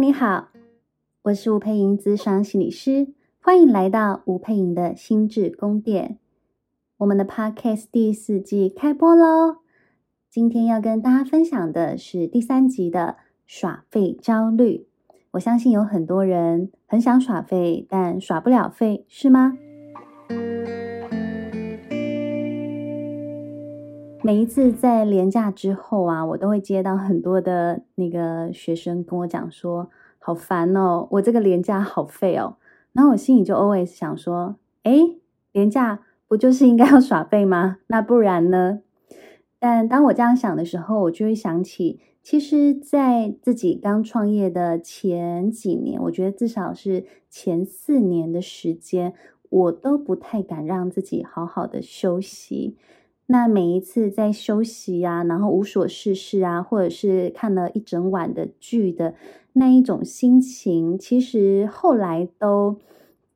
你好，我是吴佩莹，咨商心理师，欢迎来到吴佩莹的心智宫殿。我们的 Podcast 第四季开播喽！今天要跟大家分享的是第三集的耍费焦虑。我相信有很多人很想耍费，但耍不了费，是吗？每一次在连假之后啊，我都会接到很多的那个学生跟我讲说，好烦哦，我这个连假好废哦。然后我心里就 always 想说，诶，连假不就是应该要耍废吗？那不然呢？但当我这样想的时候，我就会想起，其实，在自己刚创业的前几年，我觉得至少是前四年的时间，我都不太敢让自己好好的休息。那每一次在休息啊，然后无所事事啊，或者是看了一整晚的剧的那一种心情，其实后来都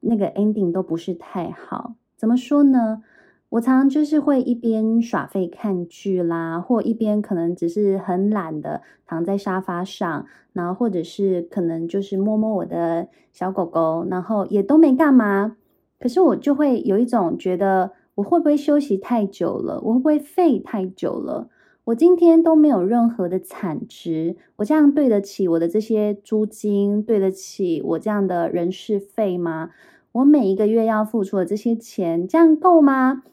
那个 ending 都不是太好。怎么说呢？我常常就是会一边耍废看剧啦，或一边可能只是很懒的躺在沙发上，然后或者是可能就是摸摸我的小狗狗，然后也都没干嘛。可是我就会有一种觉得。我会不会休息太久了？我会不会废太久了？我今天都没有任何的产值，我这样对得起我的这些租金，对得起我这样的人事费吗？我每一个月要付出的这些钱，这样够吗？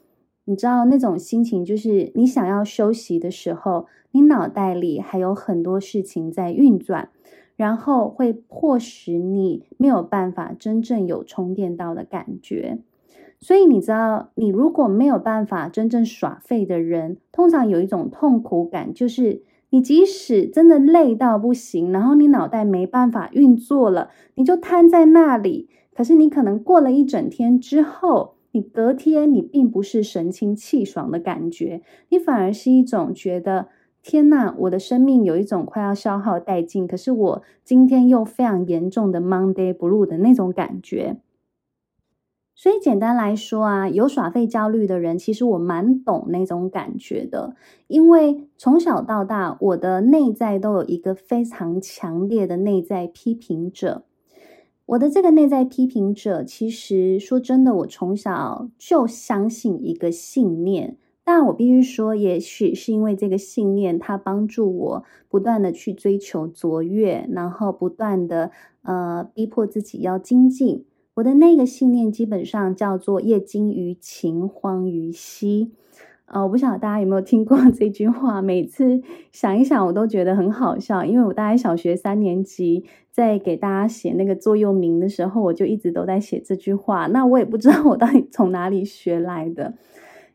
你知道那种心情，就是你想要休息的时候，你脑袋里还有很多事情在运转，然后会迫使你没有办法真正有充电到的感觉。所以你知道，你如果没有办法真正耍废的人，通常有一种痛苦感，就是你即使真的累到不行，然后你脑袋没办法运作了，你就瘫在那里。可是你可能过了一整天之后，你隔天你并不是神清气爽的感觉，你反而是一种觉得天呐，我的生命有一种快要消耗殆尽，可是我今天又非常严重的 Monday Blue 的那种感觉。所以简单来说啊，有耍废焦虑的人，其实我蛮懂那种感觉的，因为从小到大，我的内在都有一个非常强烈的内在批评者。我的这个内在批评者，其实说真的，我从小就相信一个信念。但我必须说，也许是因为这个信念，它帮助我不断的去追求卓越，然后不断的呃逼迫自己要精进。我的那个信念基本上叫做“业精于勤，荒于嬉”。呃，我不晓得大家有没有听过这句话。每次想一想，我都觉得很好笑，因为我大概小学三年级在给大家写那个座右铭的时候，我就一直都在写这句话。那我也不知道我到底从哪里学来的，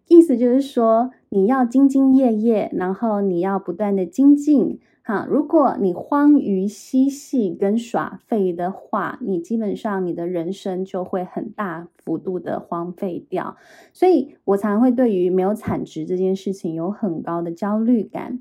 意思就是说，你要兢兢业业，然后你要不断的精进。哈，如果你荒于嬉戏跟耍废的话，你基本上你的人生就会很大幅度的荒废掉。所以我常会对于没有产值这件事情有很高的焦虑感。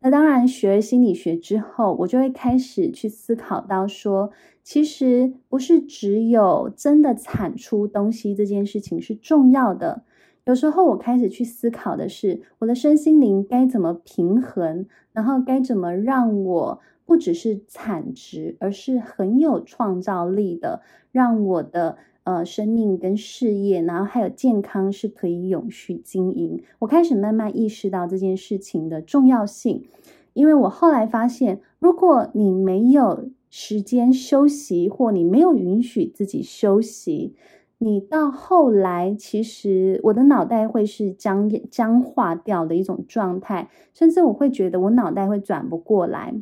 那当然，学心理学之后，我就会开始去思考到说，其实不是只有真的产出东西这件事情是重要的。有时候我开始去思考的是，我的身心灵该怎么平衡，然后该怎么让我不只是产值，而是很有创造力的，让我的呃生命跟事业，然后还有健康是可以永续经营。我开始慢慢意识到这件事情的重要性，因为我后来发现，如果你没有时间休息，或你没有允许自己休息。你到后来，其实我的脑袋会是僵僵化掉的一种状态，甚至我会觉得我脑袋会转不过来。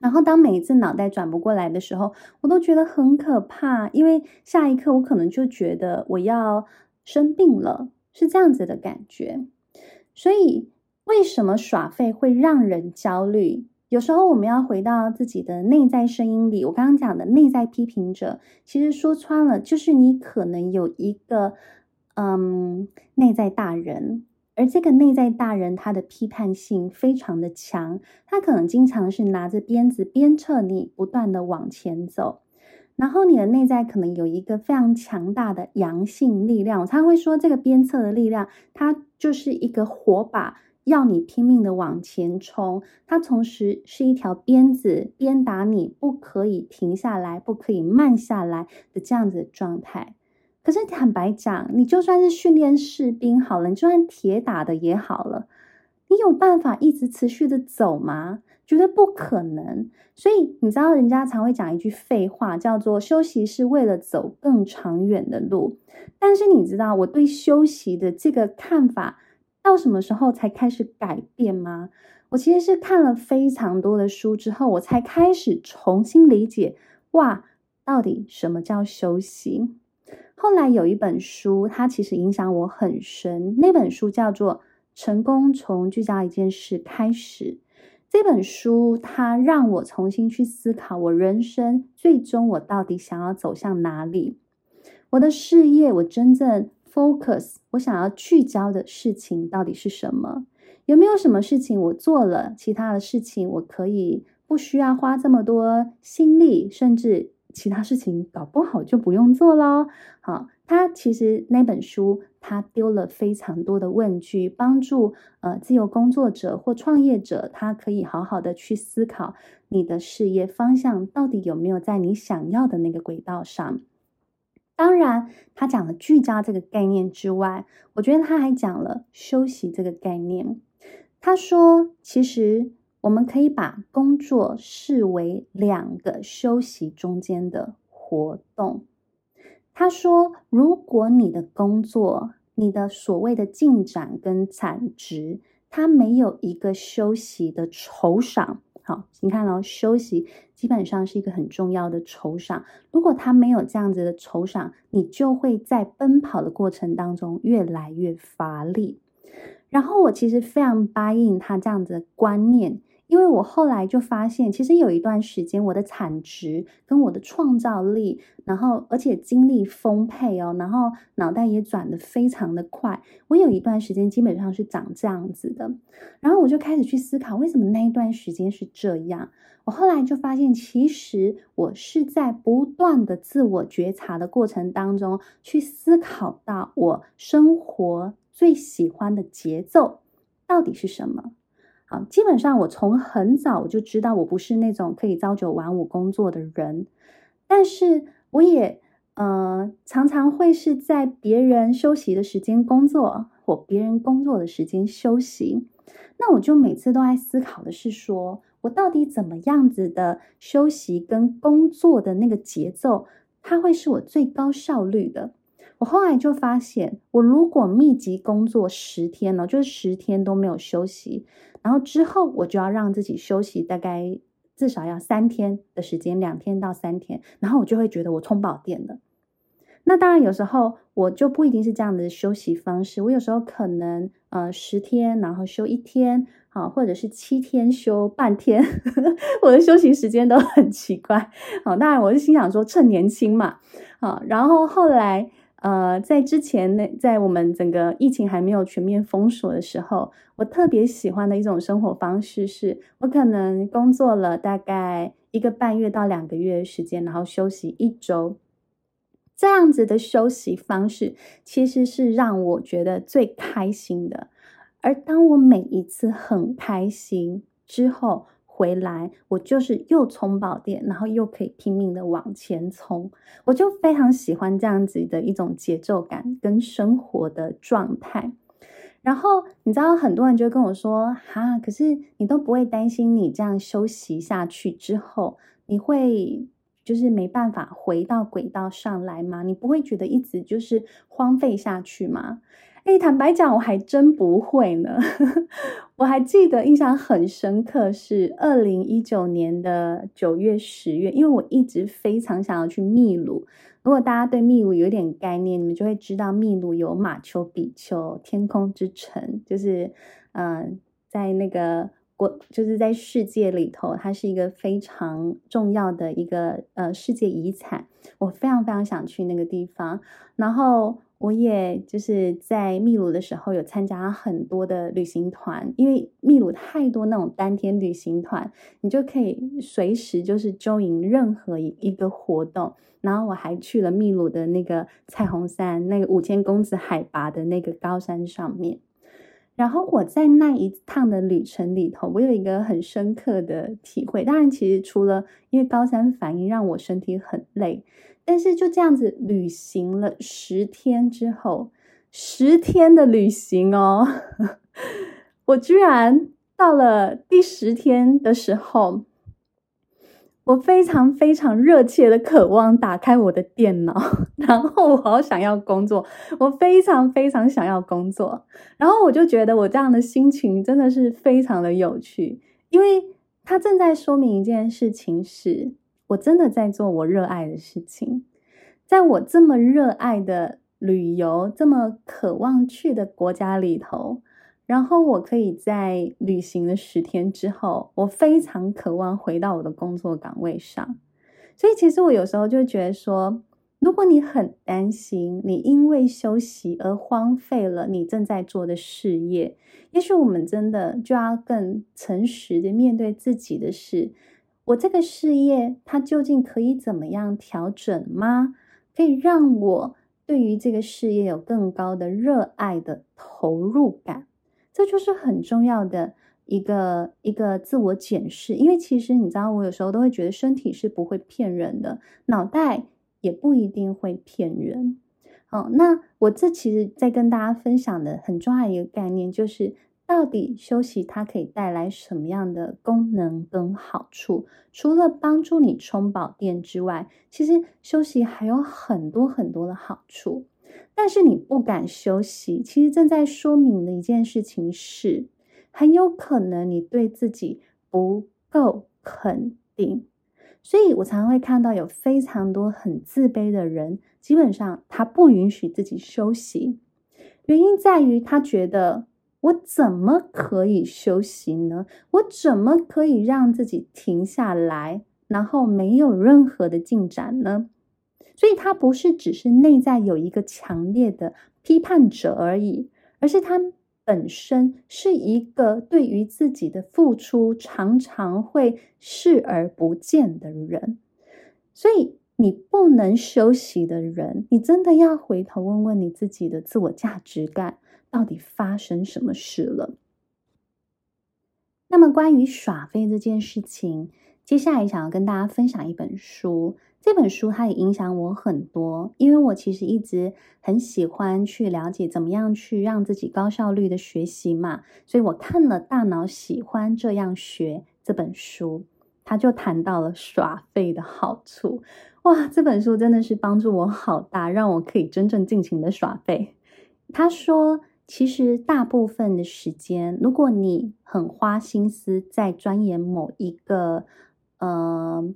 然后当每一次脑袋转不过来的时候，我都觉得很可怕，因为下一刻我可能就觉得我要生病了，是这样子的感觉。所以，为什么耍废会让人焦虑？有时候我们要回到自己的内在声音里，我刚刚讲的内在批评者，其实说穿了就是你可能有一个嗯内在大人，而这个内在大人他的批判性非常的强，他可能经常是拿着鞭子鞭策你不断的往前走，然后你的内在可能有一个非常强大的阳性力量，我常会说这个鞭策的力量，它就是一个火把。要你拼命的往前冲，它同时是一条鞭子，鞭打你不可以停下来，不可以慢下来的这样子的状态。可是坦白讲，你就算是训练士兵好了，你就算铁打的也好了，你有办法一直持续的走吗？绝对不可能。所以你知道，人家常会讲一句废话，叫做“休息是为了走更长远的路”。但是你知道我对休息的这个看法到什么时候才开始改变吗？我其实是看了非常多的书之后，我才开始重新理解，哇，到底什么叫休息？后来有一本书，它其实影响我很深。那本书叫做《成功从聚焦一件事开始》。这本书它让我重新去思考我人生最终我到底想要走向哪里。我的事业，我真正 focus，我想要聚焦的事情到底是什么？有没有什么事情我做了，其他的事情我可以不需要花这么多心力，甚至。其他事情搞不好就不用做喽。好，他其实那本书他丢了非常多的问句，帮助呃自由工作者或创业者，他可以好好的去思考你的事业方向到底有没有在你想要的那个轨道上。当然，他讲了聚焦这个概念之外，我觉得他还讲了休息这个概念。他说，其实。我们可以把工作视为两个休息中间的活动。他说，如果你的工作、你的所谓的进展跟产值，它没有一个休息的酬赏，好，你看哦，休息基本上是一个很重要的酬赏。如果他没有这样子的酬赏，你就会在奔跑的过程当中越来越乏力。然后我其实非常答应他这样子的观念。因为我后来就发现，其实有一段时间，我的产值跟我的创造力，然后而且精力丰沛哦，然后脑袋也转得非常的快。我有一段时间基本上是长这样子的，然后我就开始去思考，为什么那一段时间是这样？我后来就发现，其实我是在不断的自我觉察的过程当中，去思考到我生活最喜欢的节奏到底是什么。啊，基本上我从很早就知道我不是那种可以朝九晚五工作的人，但是我也呃常常会是在别人休息的时间工作，或别人工作的时间休息。那我就每次都在思考的是说，我到底怎么样子的休息跟工作的那个节奏，它会是我最高效率的。我后来就发现，我如果密集工作十天呢，就是十天都没有休息。然后之后我就要让自己休息，大概至少要三天的时间，两天到三天。然后我就会觉得我充饱电了。那当然有时候我就不一定是这样的休息方式。我有时候可能呃十天，然后休一天，好，或者是七天休半天。我的休息时间都很奇怪。好，当然我是心想说趁年轻嘛。好，然后后来。呃，在之前那，在我们整个疫情还没有全面封锁的时候，我特别喜欢的一种生活方式是，我可能工作了大概一个半月到两个月的时间，然后休息一周。这样子的休息方式，其实是让我觉得最开心的。而当我每一次很开心之后，回来，我就是又充饱电，然后又可以拼命的往前冲，我就非常喜欢这样子的一种节奏感跟生活的状态。然后你知道，很多人就跟我说：“哈，可是你都不会担心你这样休息下去之后，你会就是没办法回到轨道上来吗？你不会觉得一直就是荒废下去吗？”哎，坦白讲，我还真不会呢。我还记得印象很深刻是二零一九年的九月、十月，因为我一直非常想要去秘鲁。如果大家对秘鲁有点概念，你们就会知道秘鲁有马丘比丘天空之城，就是嗯、在那个国，就是在世界里头，它是一个非常重要的一个呃世界遗产。我非常非常想去那个地方，然后。我也就是在秘鲁的时候有参加很多的旅行团，因为秘鲁太多那种单天旅行团，你就可以随时就是 join 任何一个活动。然后我还去了秘鲁的那个彩虹山，那个五千公尺海拔的那个高山上面。然后我在那一趟的旅程里头，我有一个很深刻的体会。当然，其实除了因为高山反应让我身体很累，但是就这样子旅行了十天之后，十天的旅行哦，我居然到了第十天的时候。我非常非常热切的渴望打开我的电脑，然后我好想要工作，我非常非常想要工作，然后我就觉得我这样的心情真的是非常的有趣，因为它正在说明一件事情是，我真的在做我热爱的事情，在我这么热爱的旅游、这么渴望去的国家里头。然后我可以在旅行了十天之后，我非常渴望回到我的工作岗位上。所以其实我有时候就觉得说，如果你很担心你因为休息而荒废了你正在做的事业，也许我们真的就要更诚实的面对自己的事。我这个事业它究竟可以怎么样调整吗？可以让我对于这个事业有更高的热爱的投入感。这就是很重要的一个一个自我检视，因为其实你知道，我有时候都会觉得身体是不会骗人的，脑袋也不一定会骗人。哦，那我这其实在跟大家分享的很重要的一个概念，就是到底休息它可以带来什么样的功能跟好处？除了帮助你充饱电之外，其实休息还有很多很多的好处。但是你不敢休息，其实正在说明的一件事情是，很有可能你对自己不够肯定。所以我常常会看到有非常多很自卑的人，基本上他不允许自己休息，原因在于他觉得，我怎么可以休息呢？我怎么可以让自己停下来，然后没有任何的进展呢？所以，他不是只是内在有一个强烈的批判者而已，而是他本身是一个对于自己的付出常常会视而不见的人。所以，你不能休息的人，你真的要回头问问你自己的自我价值感到底发生什么事了。那么，关于耍废这件事情，接下来想要跟大家分享一本书。这本书它也影响我很多，因为我其实一直很喜欢去了解怎么样去让自己高效率的学习嘛，所以我看了《大脑喜欢这样学》这本书，他就谈到了耍废的好处。哇，这本书真的是帮助我好大，让我可以真正尽情的耍废。他说，其实大部分的时间，如果你很花心思在钻研某一个，嗯、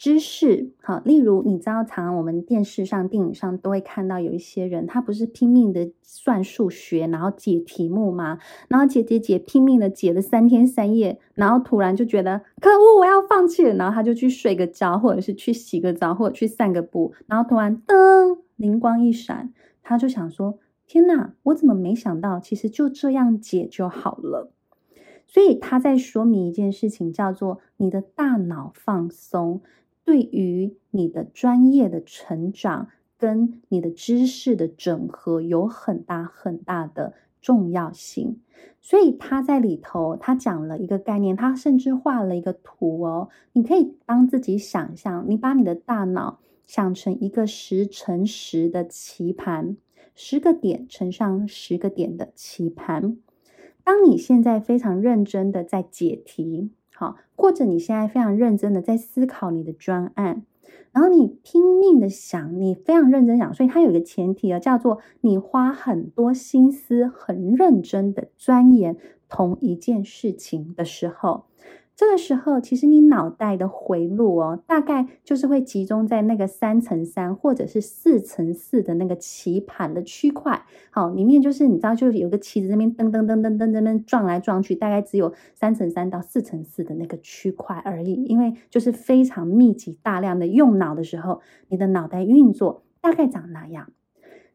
知识好，例如你知道，常常我们电视上、电影上都会看到有一些人，他不是拼命的算数学，然后解题目吗？然后解解解，拼命的解了三天三夜，然后突然就觉得可恶，我要放弃了，然后他就去睡个觉，或者是去洗个澡，或者去散个步，然后突然噔，灵光一闪，他就想说：天哪，我怎么没想到，其实就这样解就好了。所以他在说明一件事情，叫做你的大脑放松。对于你的专业的成长跟你的知识的整合有很大很大的重要性，所以他在里头他讲了一个概念，他甚至画了一个图哦，你可以帮自己想象，你把你的大脑想成一个十乘十的棋盘，十个点乘上十个点的棋盘，当你现在非常认真的在解题。好，或者你现在非常认真的在思考你的专案，然后你拼命的想，你非常认真想，所以它有一个前提啊，叫做你花很多心思，很认真的钻研同一件事情的时候。这个时候，其实你脑袋的回路哦，大概就是会集中在那个三乘三或者是四乘四的那个棋盘的区块。好，里面就是你知道，就是有个棋子那边噔噔噔噔噔噔噔撞来撞去，大概只有三乘三到四乘四的那个区块而已。因为就是非常密集大量的用脑的时候，你的脑袋运作大概长那样。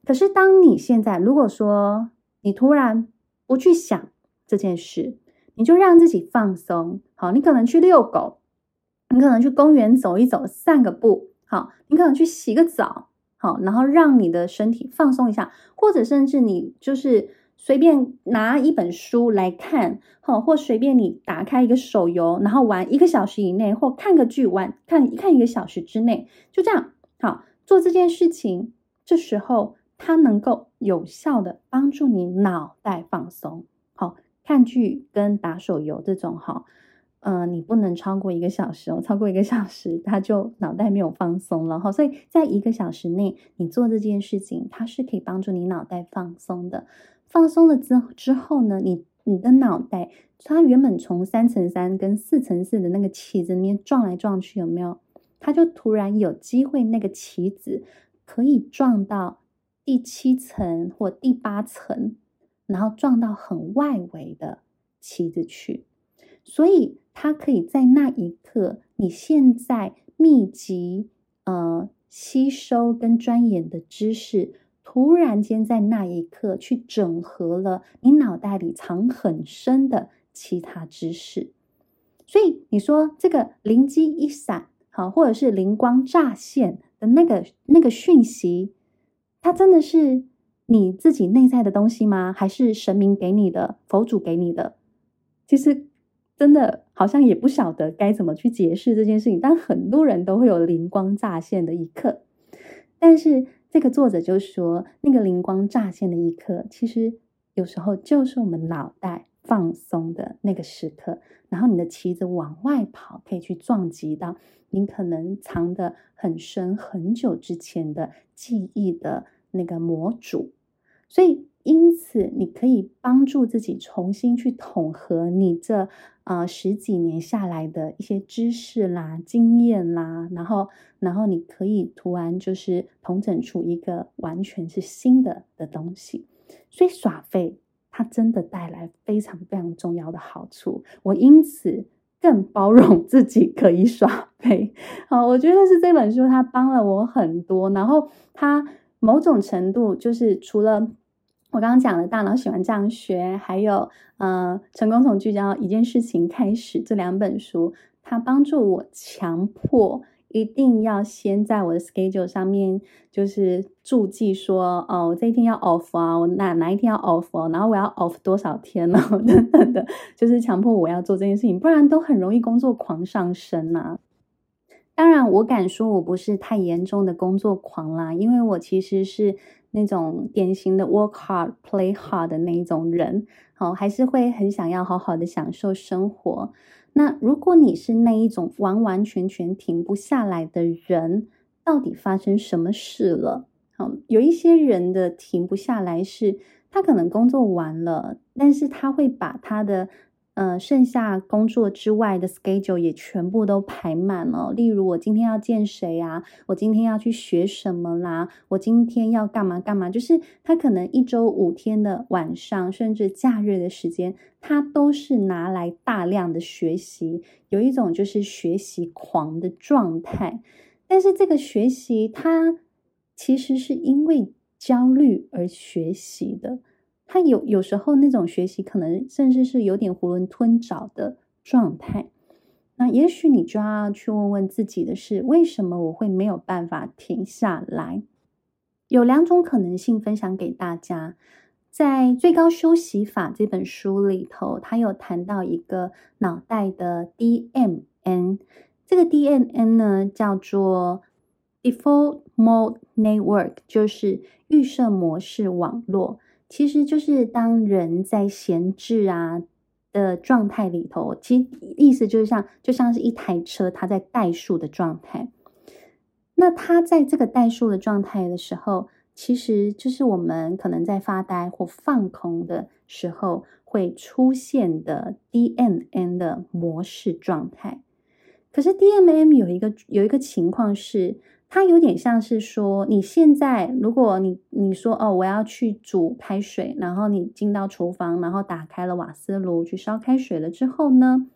可是当你现在如果说你突然不去想这件事，你就让自己放松，好，你可能去遛狗，你可能去公园走一走，散个步，好，你可能去洗个澡，好，然后让你的身体放松一下，或者甚至你就是随便拿一本书来看，好，或随便你打开一个手游，然后玩一个小时以内，或看个剧玩看看一个小时之内，就这样，好，做这件事情。这时候它能够有效的帮助你脑袋放松。好，看剧跟打手游这种，哈，呃，你不能超过一个小时哦，超过一个小时，它就脑袋没有放松了哈。所以在一个小时内，你做这件事情，它是可以帮助你脑袋放松的。放松了之之后呢，你你的脑袋，它原本从三乘三跟四乘四的那个棋子里面撞来撞去，有没有？它就突然有机会，那个棋子可以撞到第七层或第八层，然后撞到很外围的棋子去。所以它可以在那一刻，你现在密集呃吸收跟钻研的知识。突然间，在那一刻去整合了你脑袋里藏很深的其他知识，所以你说这个灵机一闪，好，或者是灵光乍现的那个那个讯息，它真的是你自己内在的东西吗？还是神明给你的，佛祖给你的？其实真的好像也不晓得该怎么去解释这件事情，但很多人都会有灵光乍现的一刻，但是。这个作者就说，那个灵光乍现的一刻，其实有时候就是我们脑袋放松的那个时刻。然后你的棋子往外跑，可以去撞击到你可能藏得很深很久之前的记忆的那个模组。所以，因此你可以帮助自己重新去统合你这。啊、十几年下来的一些知识啦、经验啦，然后，然后你可以突然就是统整出一个完全是新的的东西。所以耍废，它真的带来非常非常重要的好处。我因此更包容自己可以耍废。好，我觉得是这本书它帮了我很多。然后它某种程度就是除了。我刚刚讲了，大脑喜欢这样学，还有，呃，成功从聚焦一件事情开始这两本书，它帮助我强迫一定要先在我的 schedule 上面就是注记说，哦，我这一天要 off 啊，我哪哪一天要 off 哦，然后我要 off 多少天呢？等等的，就是强迫我要做这件事情，不然都很容易工作狂上身呐、啊。当然，我敢说我不是太严重的工作狂啦，因为我其实是。那种典型的 work hard, play hard 的那一种人，好，还是会很想要好好的享受生活。那如果你是那一种完完全全停不下来的人，到底发生什么事了？好，有一些人的停不下来是，他可能工作完了，但是他会把他的。呃，剩下工作之外的 schedule 也全部都排满了。例如，我今天要见谁啊？我今天要去学什么啦？我今天要干嘛干嘛？就是他可能一周五天的晚上，甚至假日的时间，他都是拿来大量的学习，有一种就是学习狂的状态。但是这个学习，他其实是因为焦虑而学习的。他有有时候那种学习，可能甚至是有点囫囵吞枣的状态。那也许你就要去问问自己的是：为什么我会没有办法停下来？有两种可能性分享给大家。在《最高休息法》这本书里头，他有谈到一个脑袋的 DMN。这个 DMN 呢，叫做 Default Mode Network，就是预设模式网络。其实就是当人在闲置啊的状态里头，其实意思就是像就像是一台车，它在怠速的状态。那它在这个怠速的状态的时候，其实就是我们可能在发呆或放空的时候会出现的 DMN 的模式状态。可是 DMN 有一个有一个情况是。它有点像是说，你现在如果你你说哦，我要去煮开水，然后你进到厨房，然后打开了瓦斯炉去烧开水了之后呢，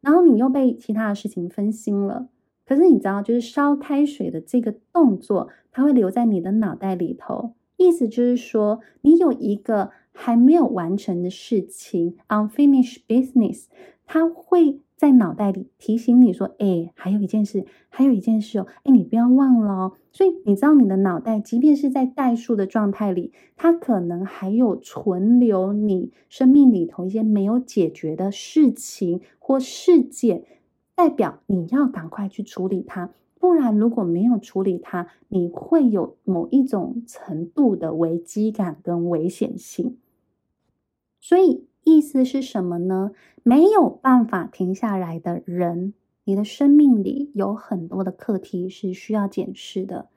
然后你又被其他的事情分心了。可是你知道，就是烧开水的这个动作，它会留在你的脑袋里头，意思就是说，你有一个还没有完成的事情，unfinished business，他会在脑袋里提醒你说：“哎，还有一件事，还有一件事哦，哎，你不要忘了哦。”所以你知道，你的脑袋即便是在代数的状态里，它可能还有存留你生命里头一些没有解决的事情或事件，代表你要赶快去处理它。不然，如果没有处理它，你会有某一种程度的危机感跟危险性。所以，意思是什么呢？没有办法停下来的人，你的生命里有很多的课题是需要检视的。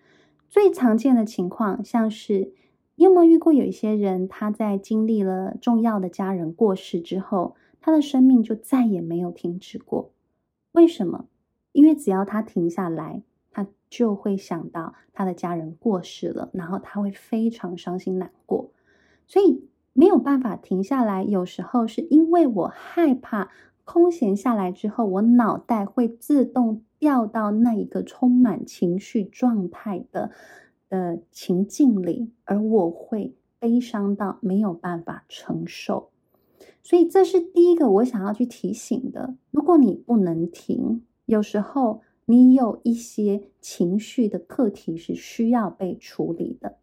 最常见的情况，像是你有没有遇过有一些人，他在经历了重要的家人过世之后，他的生命就再也没有停止过？为什么？因为只要他停下来，他就会想到他的家人过世了，然后他会非常伤心难过，所以没有办法停下来。有时候是因为我害怕空闲下来之后，我脑袋会自动掉到那一个充满情绪状态的的情境里，而我会悲伤到没有办法承受。所以这是第一个我想要去提醒的：如果你不能停。有时候你有一些情绪的课题是需要被处理的。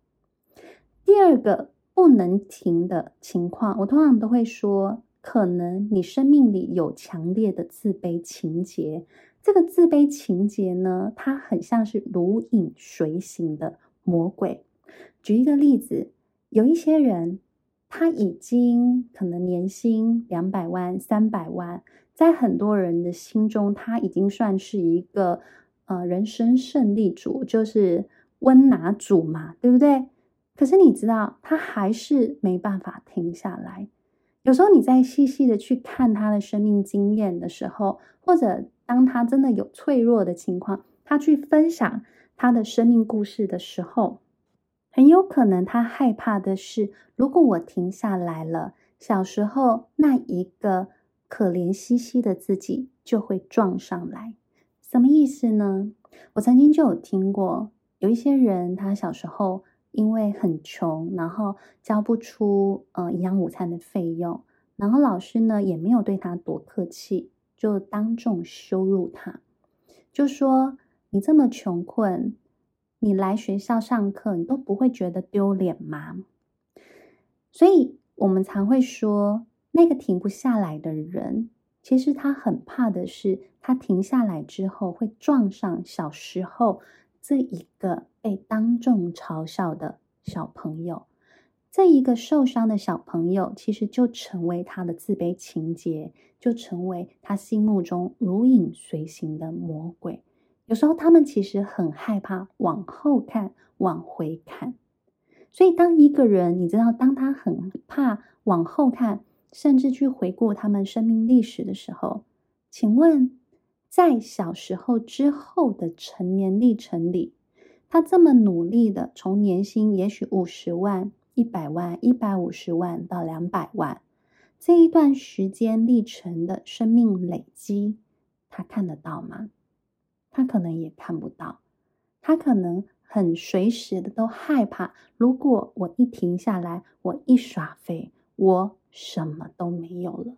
第二个不能停的情况，我通常都会说，可能你生命里有强烈的自卑情结。这个自卑情结呢，它很像是如影随形的魔鬼。举一个例子，有一些人，他已经可能年薪两百万、三百万。在很多人的心中，他已经算是一个呃人生胜利组，就是温拿组嘛，对不对？可是你知道，他还是没办法停下来。有时候你在细细的去看他的生命经验的时候，或者当他真的有脆弱的情况，他去分享他的生命故事的时候，很有可能他害怕的是，如果我停下来了，小时候那一个。可怜兮兮的自己就会撞上来，什么意思呢？我曾经就有听过，有一些人他小时候因为很穷，然后交不出呃营养午餐的费用，然后老师呢也没有对他多客气，就当众羞辱他，就说你这么穷困，你来学校上课你都不会觉得丢脸吗？所以我们常会说。那个停不下来的人，其实他很怕的是，他停下来之后会撞上小时候这一个被当众嘲笑的小朋友。这一个受伤的小朋友，其实就成为他的自卑情结，就成为他心目中如影随形的魔鬼。有时候他们其实很害怕往后看，往回看。所以，当一个人，你知道，当他很怕往后看。甚至去回顾他们生命历史的时候，请问，在小时候之后的成年历程里，他这么努力的从年薪也许五十万、一百万、一百五十万到两百万这一段时间历程的生命累积，他看得到吗？他可能也看不到，他可能很随时的都害怕，如果我一停下来，我一耍废，我。什么都没有了，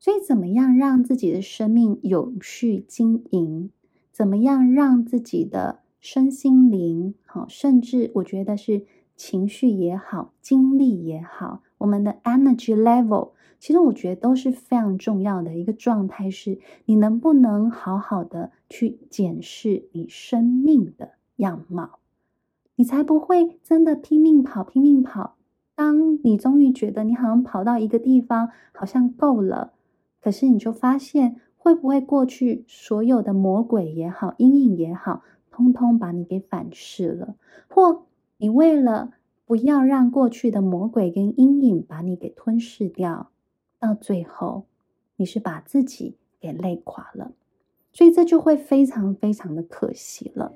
所以怎么样让自己的生命有序经营？怎么样让自己的身心灵好，甚至我觉得是情绪也好，精力也好，我们的 energy level，其实我觉得都是非常重要的一个状态。是你能不能好好的去检视你生命的样貌，你才不会真的拼命跑，拼命跑。当你终于觉得你好像跑到一个地方，好像够了，可是你就发现，会不会过去所有的魔鬼也好，阴影也好，通通把你给反噬了？或你为了不要让过去的魔鬼跟阴影把你给吞噬掉，到最后你是把自己给累垮了，所以这就会非常非常的可惜了。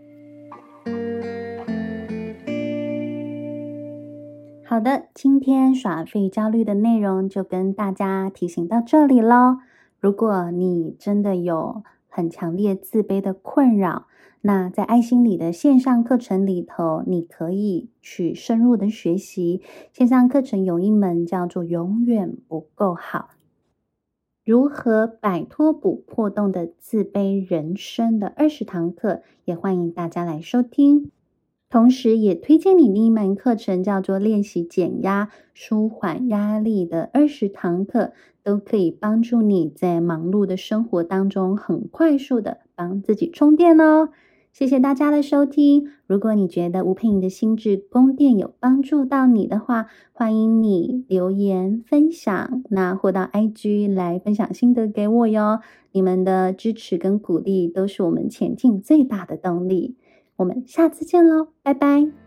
好的，今天耍废焦虑的内容就跟大家提醒到这里喽。如果你真的有很强烈自卑的困扰，那在爱心理的线上课程里头，你可以去深入的学习。线上课程有一门叫做“永远不够好”。如何摆脱补破洞的自卑人生的二十堂课，也欢迎大家来收听。同时，也推荐你另一门课程，叫做《练习减压、舒缓压力的二十堂课》，都可以帮助你在忙碌的生活当中，很快速的帮自己充电哦。谢谢大家的收听。如果你觉得吴佩莹的心智宫殿有帮助到你的话，欢迎你留言分享，那或到 IG 来分享心得给我哟。你们的支持跟鼓励都是我们前进最大的动力。我们下次见喽，拜拜。